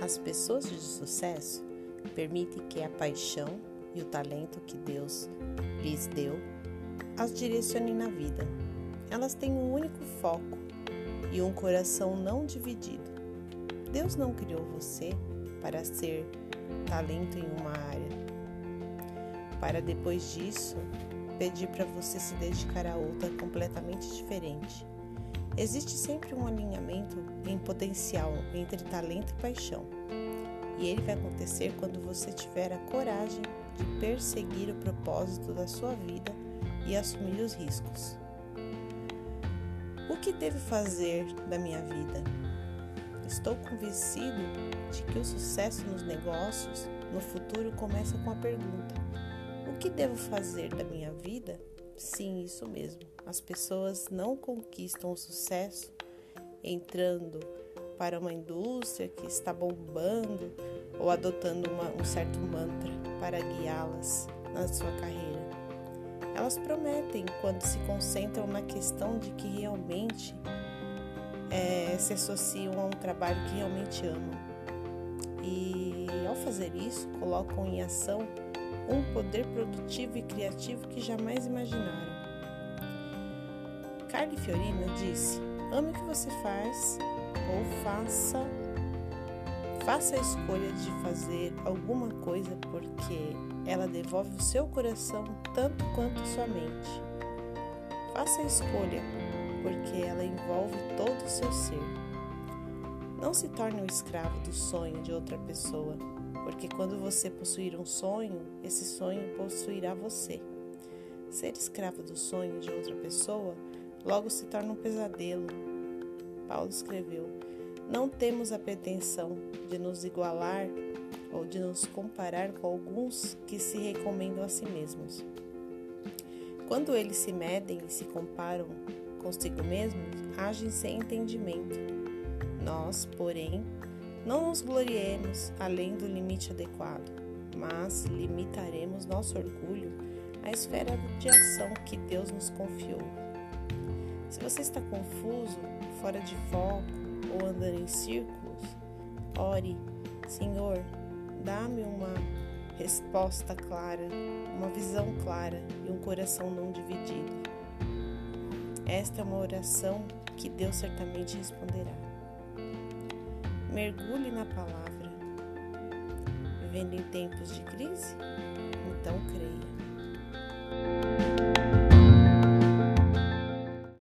As pessoas de sucesso permitem que a paixão e o talento que Deus lhes deu as direcionem na vida. Elas têm um único foco e um coração não dividido. Deus não criou você para ser talento em uma área, para depois disso pedir para você se dedicar a outra completamente diferente. Existe sempre um alinhamento em potencial entre talento e paixão. E ele vai acontecer quando você tiver a coragem de perseguir o propósito da sua vida e assumir os riscos. O que devo fazer da minha vida? Estou convencido de que o sucesso nos negócios no futuro começa com a pergunta: O que devo fazer da minha vida? Sim, isso mesmo. As pessoas não conquistam o sucesso entrando para uma indústria que está bombando ou adotando uma, um certo mantra para guiá-las na sua carreira. Elas prometem quando se concentram na questão de que realmente é, se associam a um trabalho que realmente amam. E ao fazer isso, colocam em ação um poder produtivo e criativo que jamais imaginaram. Carly Fiorina disse: ame o que você faz ou faça faça a escolha de fazer alguma coisa porque ela devolve o seu coração tanto quanto sua mente. Faça a escolha porque ela envolve todo o seu ser. Não se torne um escravo do sonho de outra pessoa, porque quando você possuir um sonho, esse sonho possuirá você. Ser escravo do sonho de outra pessoa logo se torna um pesadelo. Paulo escreveu: Não temos a pretensão de nos igualar ou de nos comparar com alguns que se recomendam a si mesmos. Quando eles se medem e se comparam consigo mesmos, agem sem entendimento. Nós, porém, não nos gloriemos além do limite adequado, mas limitaremos nosso orgulho à esfera de ação que Deus nos confiou. Se você está confuso, fora de foco ou andando em círculos, ore, Senhor, dá-me uma resposta clara, uma visão clara e um coração não dividido. Esta é uma oração que Deus certamente responderá. Mergulhe na palavra. Vivendo em tempos de crise?